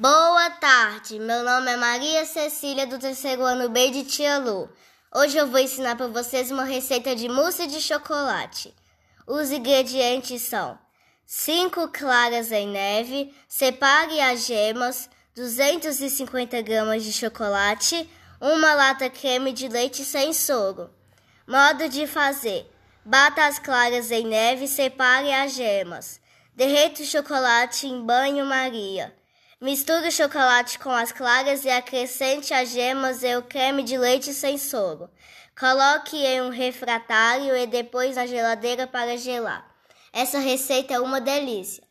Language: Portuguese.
Boa tarde, meu nome é Maria Cecília do terceiro ano B de Tia Lu. Hoje eu vou ensinar para vocês uma receita de mousse de chocolate. Os ingredientes são 5 claras em neve, separe as gemas, 250 gramas de chocolate, uma lata creme de leite sem soro. Modo de fazer: bata as claras em neve separe as gemas. Derreta o chocolate em banho-maria. Misture o chocolate com as claras e acrescente as gemas e o creme de leite sem soro. Coloque em um refratário e depois na geladeira para gelar. Essa receita é uma delícia.